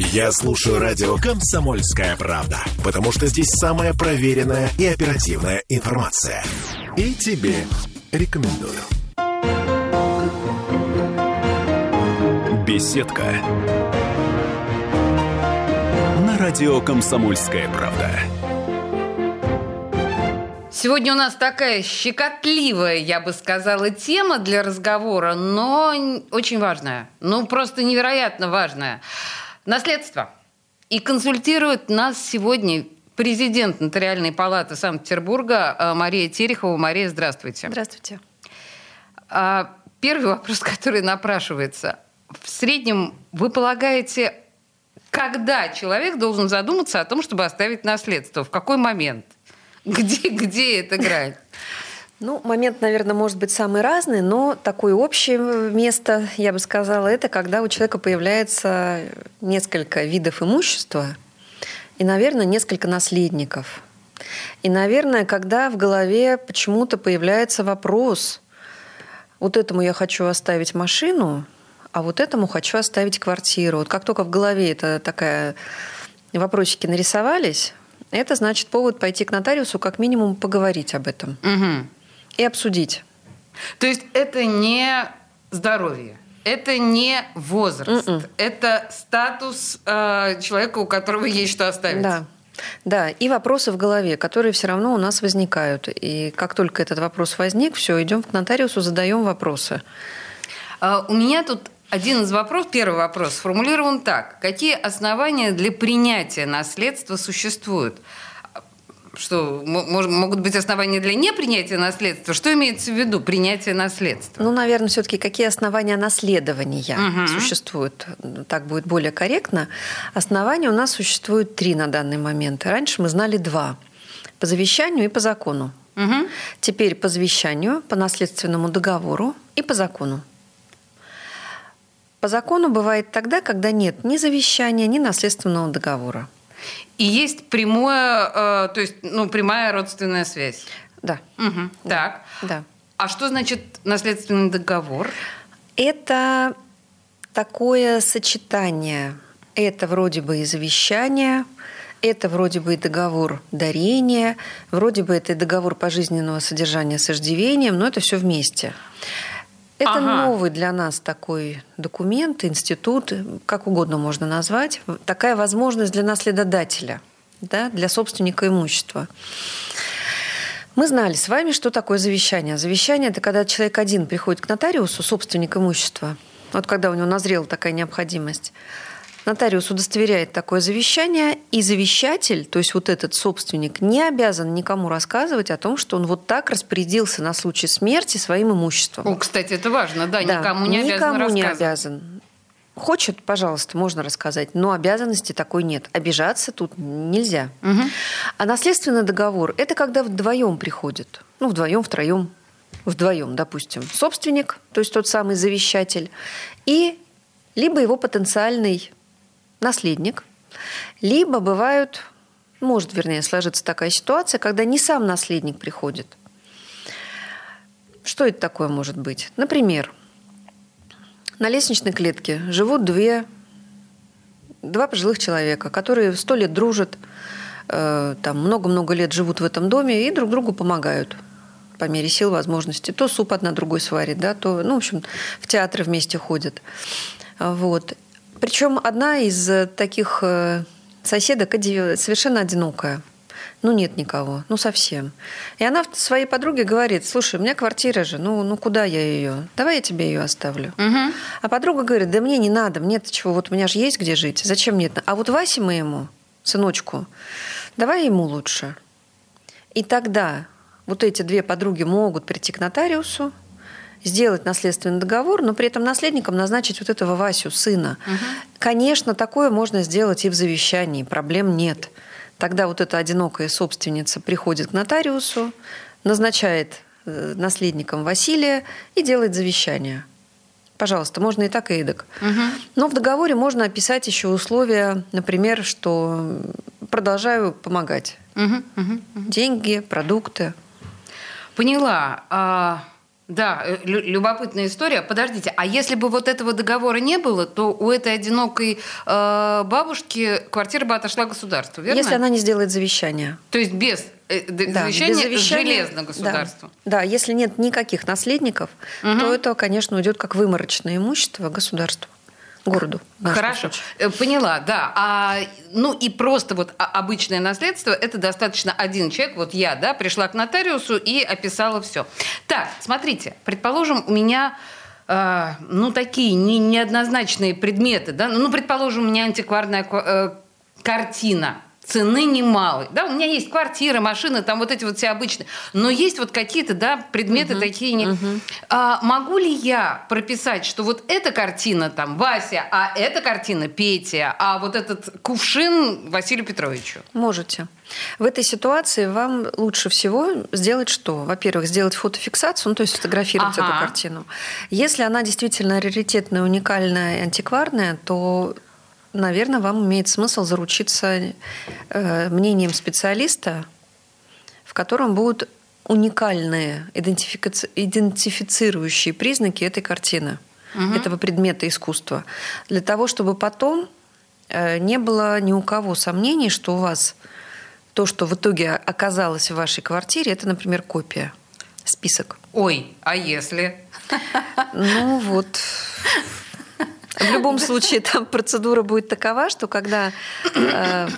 Я слушаю радио «Комсомольская правда», потому что здесь самая проверенная и оперативная информация. И тебе рекомендую. Беседка. На радио «Комсомольская правда». Сегодня у нас такая щекотливая, я бы сказала, тема для разговора, но очень важная. Ну, просто невероятно важная. Наследство. И консультирует нас сегодня президент Нотариальной палаты Санкт-Петербурга э, Мария Терехова. Мария, здравствуйте. Здравствуйте. А, первый вопрос, который напрашивается. В среднем вы полагаете, когда человек должен задуматься о том, чтобы оставить наследство? В какой момент? Где, где это грань? Ну, момент, наверное, может быть самый разный, но такое общее место, я бы сказала, это когда у человека появляется несколько видов имущества и, наверное, несколько наследников. И, наверное, когда в голове почему-то появляется вопрос, вот этому я хочу оставить машину, а вот этому хочу оставить квартиру. Вот как только в голове это такая вопросики нарисовались, это значит повод пойти к нотариусу, как минимум поговорить об этом угу. И обсудить. То есть это не здоровье, это не возраст, Mm-mm. М-м. это статус э, человека, у которого есть что оставить. Да. Да, и вопросы в голове, которые все равно у нас возникают. И как только этот вопрос возник, все, идем к нотариусу, задаем вопросы. Uh, у меня тут один из вопросов, первый вопрос, сформулирован так. Какие основания для принятия наследства существуют? Что могут быть основания для непринятия наследства? Что имеется в виду принятие наследства? Ну, наверное, все-таки какие основания наследования угу. существуют? Так будет более корректно. Основания у нас существует три на данный момент. Раньше мы знали два: по завещанию и по закону. Угу. Теперь по завещанию, по наследственному договору и по закону. По закону бывает тогда, когда нет ни завещания, ни наследственного договора. И есть прямое, э, то есть, ну, прямая родственная связь. Да. Угу. да. Так. Да. А что значит наследственный договор? Это такое сочетание. Это вроде бы и завещание, это вроде бы и договор дарения, вроде бы это и договор пожизненного содержания с иждивением, но это все вместе. Это ага. новый для нас такой документ, институт, как угодно можно назвать. Такая возможность для наследодателя, да, для собственника имущества. Мы знали с вами, что такое завещание. Завещание – это когда человек один приходит к нотариусу, собственник имущества, вот когда у него назрела такая необходимость, Нотариус удостоверяет такое завещание, и завещатель, то есть вот этот собственник, не обязан никому рассказывать о том, что он вот так распорядился на случай смерти своим имуществом. О, кстати, это важно, да, да никому не никому обязан не обязан. Хочет, пожалуйста, можно рассказать, но обязанности такой нет. Обижаться тут нельзя. Угу. А наследственный договор – это когда вдвоем приходит. Ну, вдвоем, втроем, вдвоем, допустим. Собственник, то есть тот самый завещатель, и либо его потенциальный наследник, либо бывают, может, вернее, сложиться такая ситуация, когда не сам наследник приходит. Что это такое может быть? Например, на лестничной клетке живут две, два пожилых человека, которые сто лет дружат, э, там много-много лет живут в этом доме и друг другу помогают по мере сил, возможностей. То суп одна другой сварит, да, то, ну, в общем, в театры вместе ходят. Вот. Причем одна из э, таких э, соседок совершенно одинокая. Ну, нет никого, ну, совсем. И она своей подруге говорит, слушай, у меня квартира же, ну, ну куда я ее? Давай я тебе ее оставлю. Угу. А подруга говорит, да мне не надо, мне-то чего, вот у меня же есть где жить, зачем мне это? А вот Васе моему, сыночку, давай ему лучше. И тогда вот эти две подруги могут прийти к нотариусу, сделать наследственный договор, но при этом наследником назначить вот этого Васю, сына. Угу. Конечно, такое можно сделать и в завещании, проблем нет. Тогда вот эта одинокая собственница приходит к нотариусу, назначает э, наследником Василия и делает завещание. Пожалуйста, можно и так, и эдак. Угу. Но в договоре можно описать еще условия, например, что продолжаю помогать. Угу, угу, угу. Деньги, продукты. Поняла. А Да, э, лю- любопытная история. Подождите, а если бы вот этого договора не было, то у этой одинокой э, бабушки квартира бы отошла государству, верно? Если она не сделает завещание. То есть без э, Да, завещания, без завещания, железно государству. Да, да, если нет никаких наследников, то это, конечно, уйдет как выморочное имущество государству, городу. Хорошо. Э, поняла, да. А, ну и просто вот обычное наследство, это достаточно один человек, вот я, да, пришла к нотариусу и описала все. Так, смотрите, предположим, у меня э, ну, такие не, неоднозначные предметы, да, ну, предположим, у меня антикварная э, картина, цены немалой. Да, у меня есть квартира, машина, там вот эти вот все обычные. Но есть вот какие-то, да, предметы такие. Не... А, могу ли я прописать, что вот эта картина там Вася, а эта картина Петя, а вот этот кувшин Василию Петровичу? Можете. В этой ситуации вам лучше всего сделать что? Во-первых, сделать фотофиксацию, ну, то есть сфотографировать Ага. эту картину. Если она действительно раритетная, уникальная, антикварная, то, наверное, вам имеет смысл заручиться э, мнением специалиста, в котором будут уникальные идентификаци- идентифицирующие признаки этой картины, этого предмета искусства, для того, чтобы потом э, не было ни у кого сомнений, что у вас то, что в итоге оказалось в вашей квартире, это, например, копия, список. Ой, а если? Ну вот. В любом случае, там процедура будет такова, что когда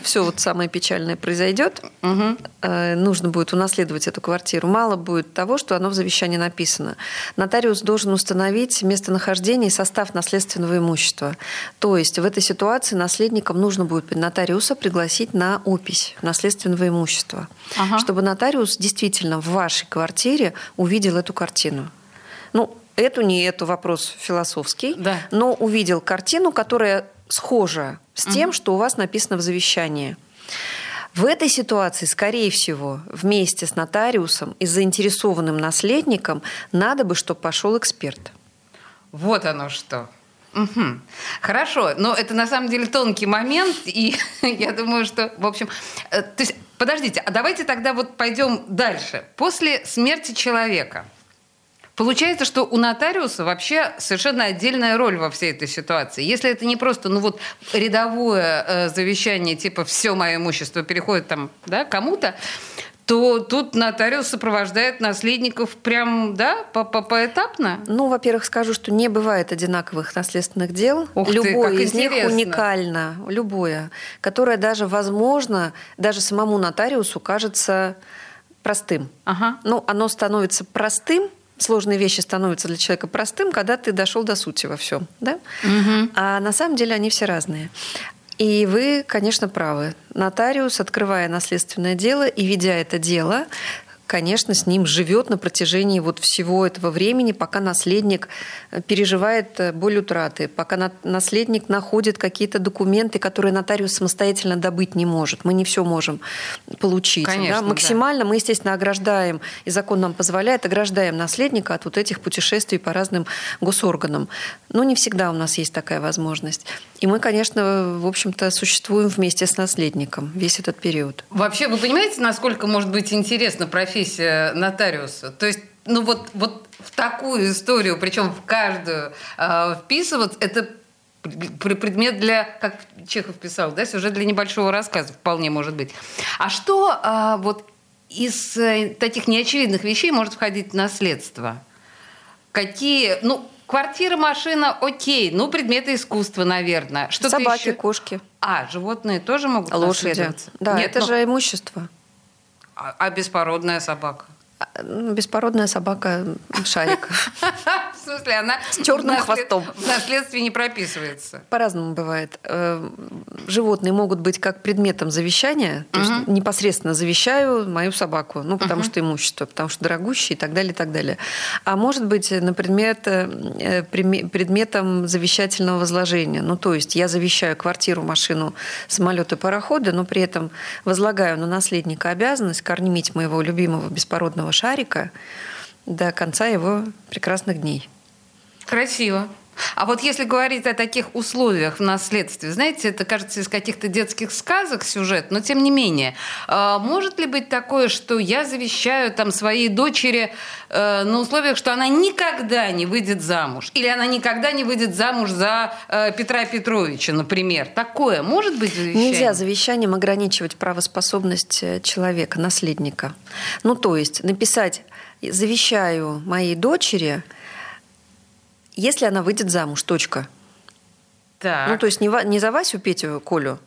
все вот самое печальное произойдет, э, нужно будет унаследовать эту квартиру. Мало будет того, что оно в завещании написано. Нотариус должен установить местонахождение и состав наследственного имущества. То есть в этой ситуации наследникам нужно будет нотариуса пригласить на опись наследственного имущества, Ага. чтобы нотариус действительно в вашей квартире увидел эту картину. Ну, эту, не эту вопрос философский, Да. но увидел картину, которая схожа с тем, что у вас написано в завещании. В этой ситуации, скорее всего, вместе с нотариусом и заинтересованным наследником надо бы, чтобы пошел эксперт. Вот оно что. Мгм. Хорошо, но это на самом деле тонкий момент, и я думаю, что, в общем, э, то есть, подождите, а давайте тогда вот пойдем дальше. После смерти человека получается, что у нотариуса вообще совершенно отдельная роль во всей этой ситуации. Если это не просто, ну вот рядовое э, завещание типа все мое имущество переходит там, да, кому-то, то тут нотариус сопровождает наследников прям, да, по- по- поэтапно. Ну, во-первых, скажу, что не бывает одинаковых наследственных дел. Ух ты, любое как из них интересно. уникально, любое, которое даже, возможно, даже самому нотариусу кажется простым. Ага. Ну, оно становится простым, сложные вещи становятся для человека простым, когда ты дошел до сути во всем, да? А на самом деле они все разные. И вы, конечно, правы. Нотариус, открывая наследственное дело и ведя это дело, конечно, с ним живет на протяжении вот всего этого времени, пока наследник э, переживает э, боль утраты, пока на- наследник находит какие-то документы, которые нотариус самостоятельно добыть не может. Мы не все можем получить. да. Конечно, да. Максимально мы, естественно, ограждаем, и закон нам позволяет, ограждаем наследника от вот этих путешествий по разным госорганам. Но не всегда у нас есть такая возможность. И мы, конечно, в общем-то, существуем вместе с наследником весь этот период. Вообще, вы понимаете, насколько может быть интересна профессия нотариуса? То есть, ну вот, вот в такую историю, причем в каждую, э, вписываться, это пр- предмет для, как Чехов писал, да, сюжет для небольшого рассказа вполне может быть. А что а, вот из э, таких неочевидных вещей может входить в наследство? Какие, ну, квартира, машина, окей, ну, предметы искусства, наверное. Что-то Собаки, еще? кошки, А, животные тоже могут лошади. Да, Нет, это ну, же имущество. А, а беспородная собака? Беспородная собака шарик. В смысле, она С наслед- хвостом. В наследстве не прописывается. По-разному бывает. Э, Животные могут быть как предметом завещания, то есть непосредственно завещаю мою собаку, ну, потому что имущество, потому что дорогущее и так далее, и так далее. А может быть на предмет, э, предметом завещательного возложения. Ну, то есть я завещаю квартиру, машину, самолеты, пароходы, но при этом возлагаю на наследника обязанность кормить моего любимого беспородного шарика до конца его прекрасных дней. Красиво. А вот если говорить о таких условиях в наследстве, знаете, это кажется из каких-то детских сказок сюжет, но тем не менее, а, может ли быть такое, что я завещаю там своей дочери э, на условиях, что она никогда не выйдет замуж, или она никогда не выйдет замуж за э, Петра Петровича, например? Такое может быть завещание? Нельзя завещанием ограничивать правоспособность э, человека, наследника. Ну, то есть написать «завещаю моей дочери», если она выйдет замуж, точка. Так. Ну, то есть не, не за Васю, Петю, Колю,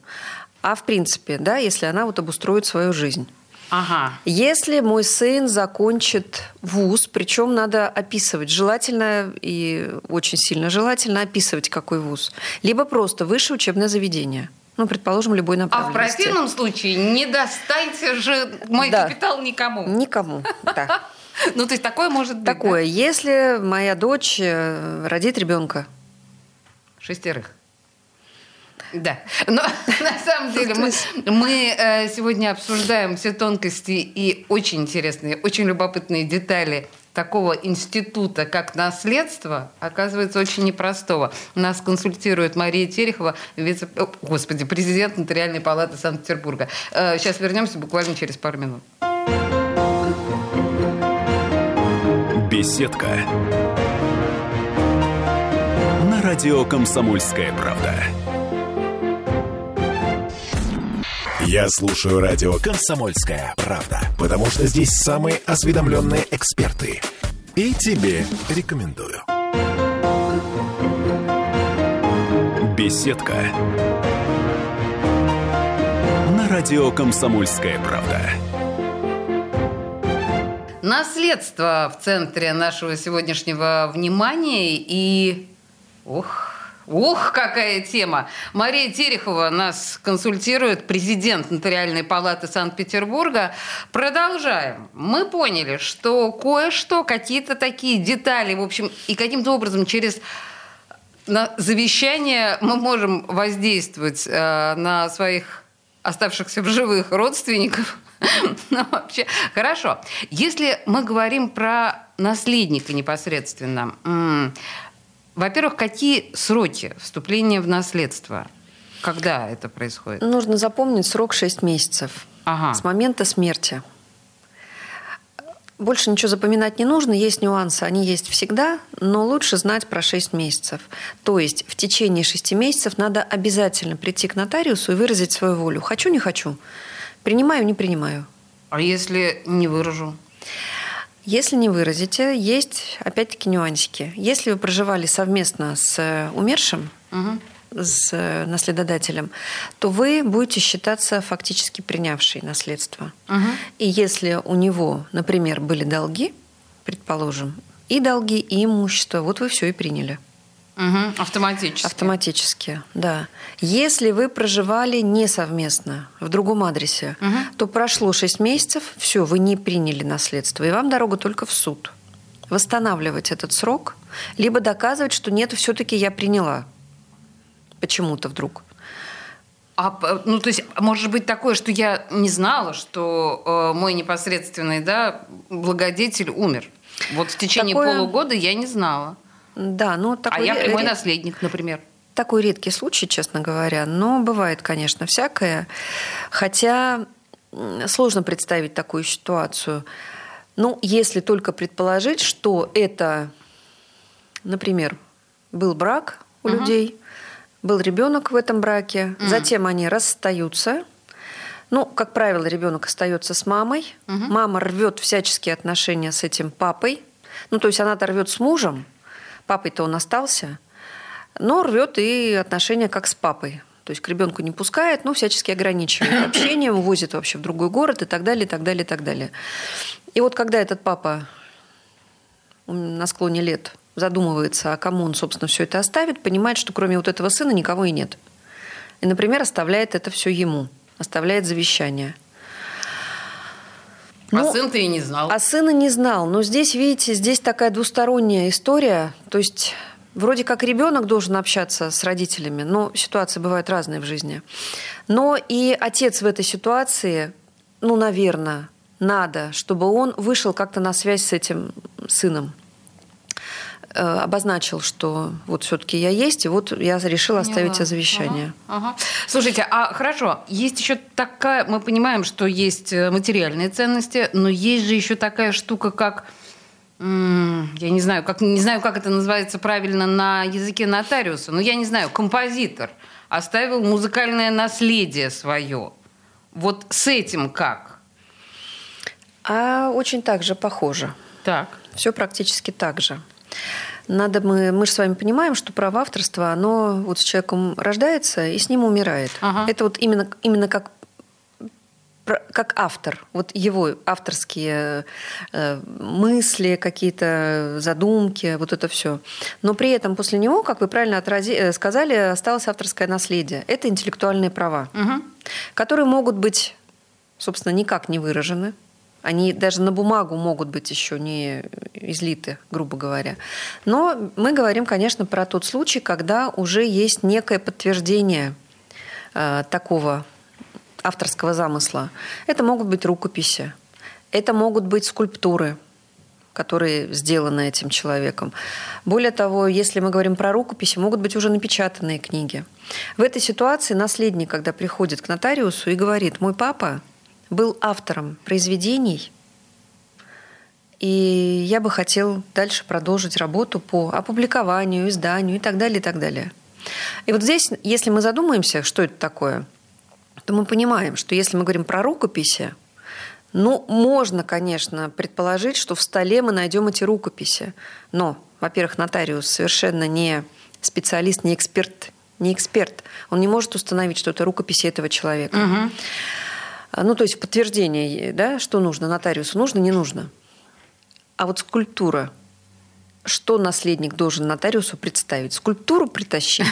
а в принципе, да, если она вот обустроит свою жизнь. Ага. Если мой сын закончит вуз, причем надо описывать, желательно и очень сильно желательно описывать, какой вуз, либо просто высшее учебное заведение. Ну, предположим, любой направленности. А в противном случае не достаньте же мой да. капитал никому. Никому, да. Ну, то есть такое может быть, Такое. Если моя дочь э, родит ребенка. Шестерых. Да, но на самом деле мы, мы э, сегодня обсуждаем все тонкости и очень интересные, очень любопытные детали такого института, как наследство, оказывается очень непростого. Нас консультирует Мария Терехова, вице... О, господи, президент Нотариальной палаты Санкт-Петербурга. Э, сейчас вернемся буквально через пару минут. Беседка. На радио «Комсомольская правда». Я слушаю радио «Комсомольская правда», потому что здесь самые осведомленные эксперты. И тебе рекомендую. Беседка. На радио «Комсомольская правда». Наследство в центре нашего сегодняшнего внимания и... Ух, Ух, какая тема! Мария Терехова нас консультирует, президент Нотариальной палаты Санкт-Петербурга. Продолжаем. Мы поняли, что кое-что, какие-то такие детали, в общем, и каким-то образом через на завещание мы можем воздействовать э, на своих оставшихся в живых родственников. Ну, вообще, хорошо. Если мы говорим про наследника непосредственно, во-первых, какие сроки вступления в наследство? Когда это происходит? Нужно запомнить срок 6 месяцев. Ага. С момента смерти. Больше ничего запоминать не нужно, есть нюансы, они есть всегда, но лучше знать про 6 месяцев. То есть в течение 6 месяцев надо обязательно прийти к нотариусу и выразить свою волю. Хочу, не хочу. Принимаю, не принимаю. А если не выражу? Если не выразите, есть опять-таки нюансики. Если вы проживали совместно с умершим, угу. С наследодателем, то вы будете считаться фактически принявшей наследство. Угу. И если у него, например, были долги, предположим, и долги, и имущество, вот вы все и приняли. Угу, автоматически. Автоматически, да. Если вы проживали не совместно в другом адресе, угу. то прошло 6 месяцев, все, вы не приняли наследство, и вам дорога только в суд. Восстанавливать этот срок, либо доказывать, что нет, все-таки я приняла. Почему-то вдруг. А, ну, то есть, может быть такое, что я не знала, что э, мой непосредственный да, благодетель умер. Вот в течение такое... полугода я не знала. Да, ну такой... А я прямой наследник, например. Такой редкий случай, честно говоря, но бывает, конечно, всякое. Хотя сложно представить такую ситуацию. Ну, если только предположить, что это, например, был брак у угу. людей, был ребенок в этом браке, угу. затем они расстаются. Ну, как правило, ребенок остается с мамой. Угу. Мама рвет всяческие отношения с этим папой. Ну, то есть она-то рвет с мужем, Папой-то он остался, но рвет и отношения как с папой. То есть к ребенку не пускает, но всячески ограничивает общением, увозит вообще в другой город и так далее, и так далее, и так далее. И вот когда этот папа на склоне лет задумывается, а кому он, собственно, все это оставит, понимает, что кроме вот этого сына никого и нет. И, например, оставляет это все ему, оставляет завещание. А ну, сын-то и не знал. А сына не знал. Но здесь, видите, здесь такая двусторонняя история. То есть вроде как ребенок должен общаться с родителями, но ситуации бывают разные в жизни. Но и отец в этой ситуации, ну, наверное, надо, чтобы он вышел как-то на связь с этим сыном. Э, обозначил, что вот все-таки я есть, и вот я решила оставить Поняла. завещание. Ага, ага. Слушайте, а хорошо, есть еще такая, мы понимаем, что есть э, материальные ценности, но есть же еще такая штука, как я не знаю, как, не знаю, как это называется правильно на языке нотариуса, но я не знаю, композитор оставил музыкальное наследие свое. Вот с этим как? А очень так же похоже. Так. Все практически так же. Надо мы, мы же с вами понимаем, что право авторства, оно вот с человеком рождается и с ним умирает. Ага. Это вот именно, именно как как автор, вот его авторские э, мысли, какие-то задумки, вот это все. Но при этом после него, как вы правильно отрази, э, сказали, осталось авторское наследие. Это интеллектуальные права, угу. которые могут быть, собственно, никак не выражены. Они даже на бумагу могут быть еще не излиты, грубо говоря. Но мы говорим, конечно, про тот случай, когда уже есть некое подтверждение э, такого авторского замысла. Это могут быть рукописи, это могут быть скульптуры, которые сделаны этим человеком. Более того, если мы говорим про рукописи, могут быть уже напечатанные книги. В этой ситуации наследник, когда приходит к нотариусу и говорит, мой папа был автором произведений, и я бы хотел дальше продолжить работу по опубликованию, изданию и так далее, и так далее. И вот здесь, если мы задумаемся, что это такое, то мы понимаем, что если мы говорим про рукописи, ну, можно, конечно, предположить, что в столе мы найдем эти рукописи. Но, во-первых, нотариус совершенно не специалист, не эксперт, не эксперт. Он не может установить, что это рукописи этого человека. Угу. А, ну, то есть подтверждение, да, что нужно нотариусу, нужно, не нужно. А вот скульптура, что наследник должен нотариусу представить? Скульптуру притащить?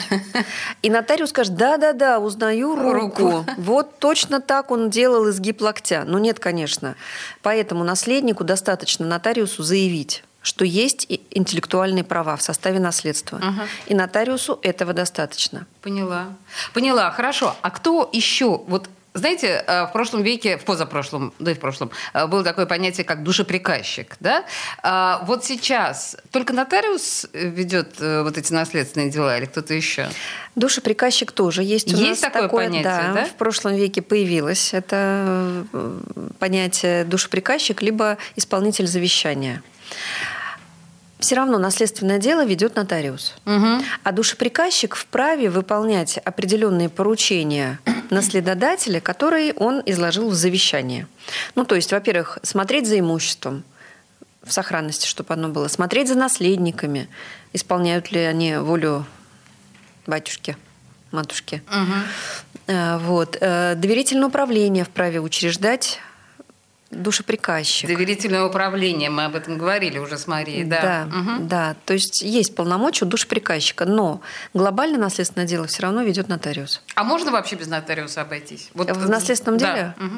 И нотариус скажет, да-да-да, узнаю руку. руку. Вот точно так он делал изгиб локтя. Ну нет, конечно. Поэтому наследнику достаточно нотариусу заявить, что есть интеллектуальные права в составе наследства. Ага. И нотариусу этого достаточно. Поняла. Поняла. Хорошо. А кто еще? Вот знаете, э, в прошлом веке, в позапрошлом, да и в прошлом, э, было такое понятие, как душеприказчик. Да? А вот сейчас только нотариус ведет э, вот эти наследственные дела или кто-то еще? Душеприказчик тоже есть у есть нас. такое, такое понятие, да, да? В прошлом веке появилось это понятие душеприказчик, либо исполнитель завещания все равно наследственное дело ведет нотариус. Угу. А душеприказчик вправе выполнять определенные поручения наследодателя, которые он изложил в завещании. Ну, то есть, во-первых, смотреть за имуществом в сохранности, чтобы оно было, смотреть за наследниками, исполняют ли они волю батюшки, матушки. Угу. Вот. Э, доверительное управление вправе учреждать душеприказчик. Доверительное управление, мы об этом говорили уже с Марией, да. Да, угу. да. То есть есть полномочия у душеприказчика, но глобальное наследственное дело все равно ведет нотариус. А можно вообще без нотариуса обойтись? Вот... В наследственном деле? Да. Угу.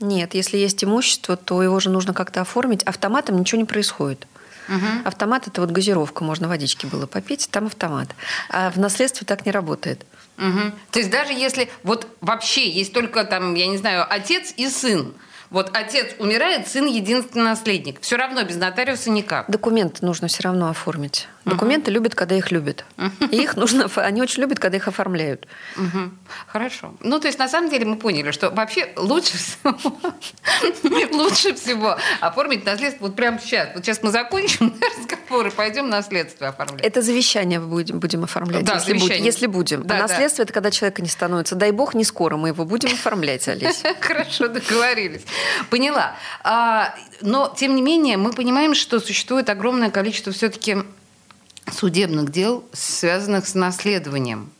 Нет, если есть имущество, то его же нужно как-то оформить. Автоматом ничего не происходит. Угу. Автомат это вот газировка, можно водички было попить, там автомат. А в наследстве так не работает. Угу. То есть даже если вот вообще есть только там, я не знаю, отец и сын, вот отец умирает, сын единственный наследник. Все равно без нотариуса никак. Документы нужно все равно оформить. Документы угу. любят, когда их любят. Угу. И их нужно, они очень любят, когда их оформляют. Угу. Хорошо. Ну, то есть, на самом деле, мы поняли, что вообще лучше всего, лучше всего оформить наследство вот прямо сейчас. Вот сейчас мы закончим разговор и пойдем наследство оформлять. Это завещание будем, будем оформлять, да, если, будем, если будем. Да, а наследство да. это когда человека не становится. Дай бог, не скоро мы его будем оформлять, Олеся. Хорошо, договорились. Поняла. А, но, тем не менее, мы понимаем, что существует огромное количество все-таки судебных дел, связанных с наследованием.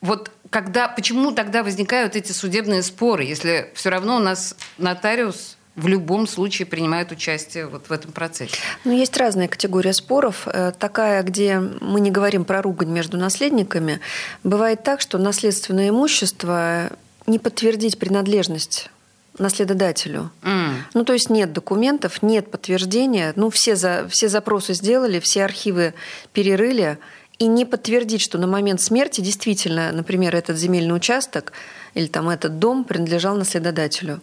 Вот когда, почему тогда возникают эти судебные споры, если все равно у нас нотариус в любом случае принимает участие вот в этом процессе? Ну, есть разные категории споров. Э, такая, где мы не говорим про ругань между наследниками. Бывает так, что наследственное имущество не подтвердить принадлежность наследодателю. Mm. Ну, то есть нет документов, нет подтверждения. Ну, все, за, все запросы сделали, все архивы перерыли. И не подтвердить, что на момент смерти действительно, например, этот земельный участок или там этот дом принадлежал наследодателю.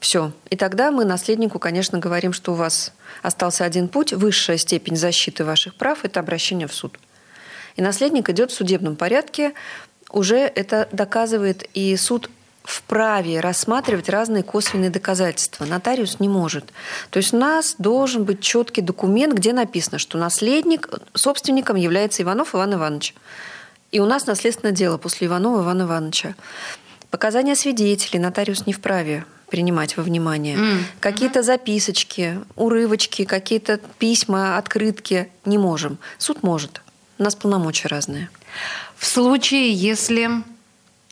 Все. И тогда мы наследнику, конечно, говорим, что у вас остался один путь, высшая степень защиты ваших прав – это обращение в суд. И наследник идет в судебном порядке, уже это доказывает, и суд вправе рассматривать разные косвенные доказательства. Нотариус не может. То есть у нас должен быть четкий документ, где написано, что наследник, собственником является Иванов Иван Иванович. И у нас наследственное дело после Иванова Ивана Ивановича. Показания свидетелей нотариус не вправе принимать во внимание. Mm. Какие-то записочки, урывочки, какие-то письма, открытки не можем. Суд может. У нас полномочия разные. В случае, если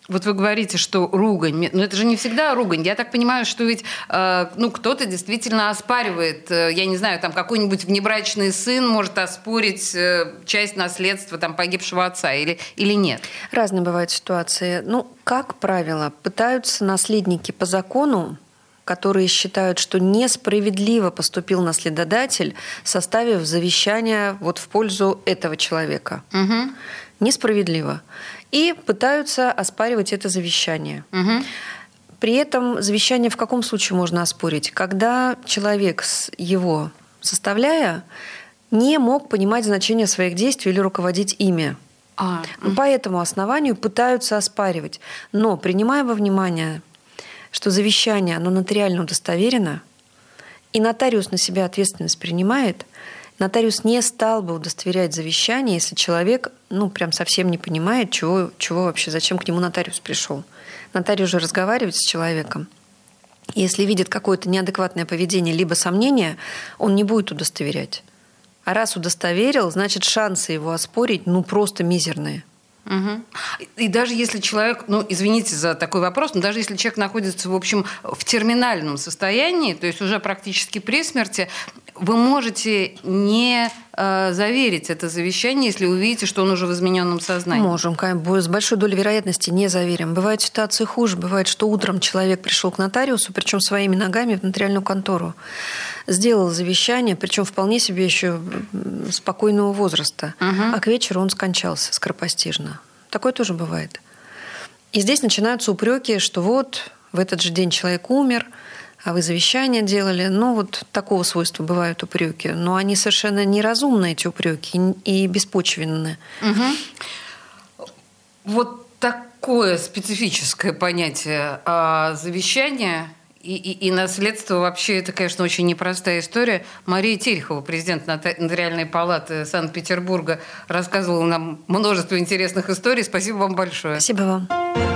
вот вы говорите, что ругань, но это же не всегда ругань. Я так понимаю, что ведь э, ну, кто-то действительно оспаривает, э, я не знаю, там какой-нибудь внебрачный сын может оспорить э, часть наследства там, погибшего отца или, или нет? Разные бывают ситуации. Ну, как правило, пытаются наследники по закону которые считают, что несправедливо поступил наследодатель, составив завещание вот в пользу этого человека. Угу. Несправедливо и пытаются оспаривать это завещание. Угу. При этом завещание в каком случае можно оспорить? Когда человек, его составляя, не мог понимать значение своих действий или руководить ими. А. По этому основанию пытаются оспаривать. Но принимая во внимание, что завещание, оно нотариально удостоверено, и нотариус на себя ответственность принимает, нотариус не стал бы удостоверять завещание, если человек, ну, прям совсем не понимает, чего, чего вообще, зачем к нему нотариус пришел. Нотариус же разговаривает с человеком. Если видит какое-то неадекватное поведение либо сомнение, он не будет удостоверять. А раз удостоверил, значит, шансы его оспорить, ну, просто мизерные. Угу. И даже если человек, ну, извините за такой вопрос, но даже если человек находится, в общем, в терминальном состоянии, то есть уже практически при смерти, вы можете не э, заверить это завещание, если увидите, что он уже в измененном сознании? Можем. С большой долей вероятности не заверим. Бывают ситуации хуже. Бывает, что утром человек пришел к нотариусу, причем своими ногами в нотариальную контору, сделал завещание, причем вполне себе еще спокойного возраста, угу. а к вечеру он скончался скоропостижно. Такое тоже бывает. И здесь начинаются упреки, что вот в этот же день человек умер – а вы завещание делали. Ну, вот такого свойства бывают упреки. Но они совершенно неразумны, эти упреки, и беспочвенны. Угу. Вот такое специфическое понятие а, завещания и, и, и наследство вообще это, конечно, очень непростая история. Мария Терехова, президент Нотариальной палаты Санкт-Петербурга, рассказывала нам множество интересных историй. Спасибо вам большое. Спасибо вам.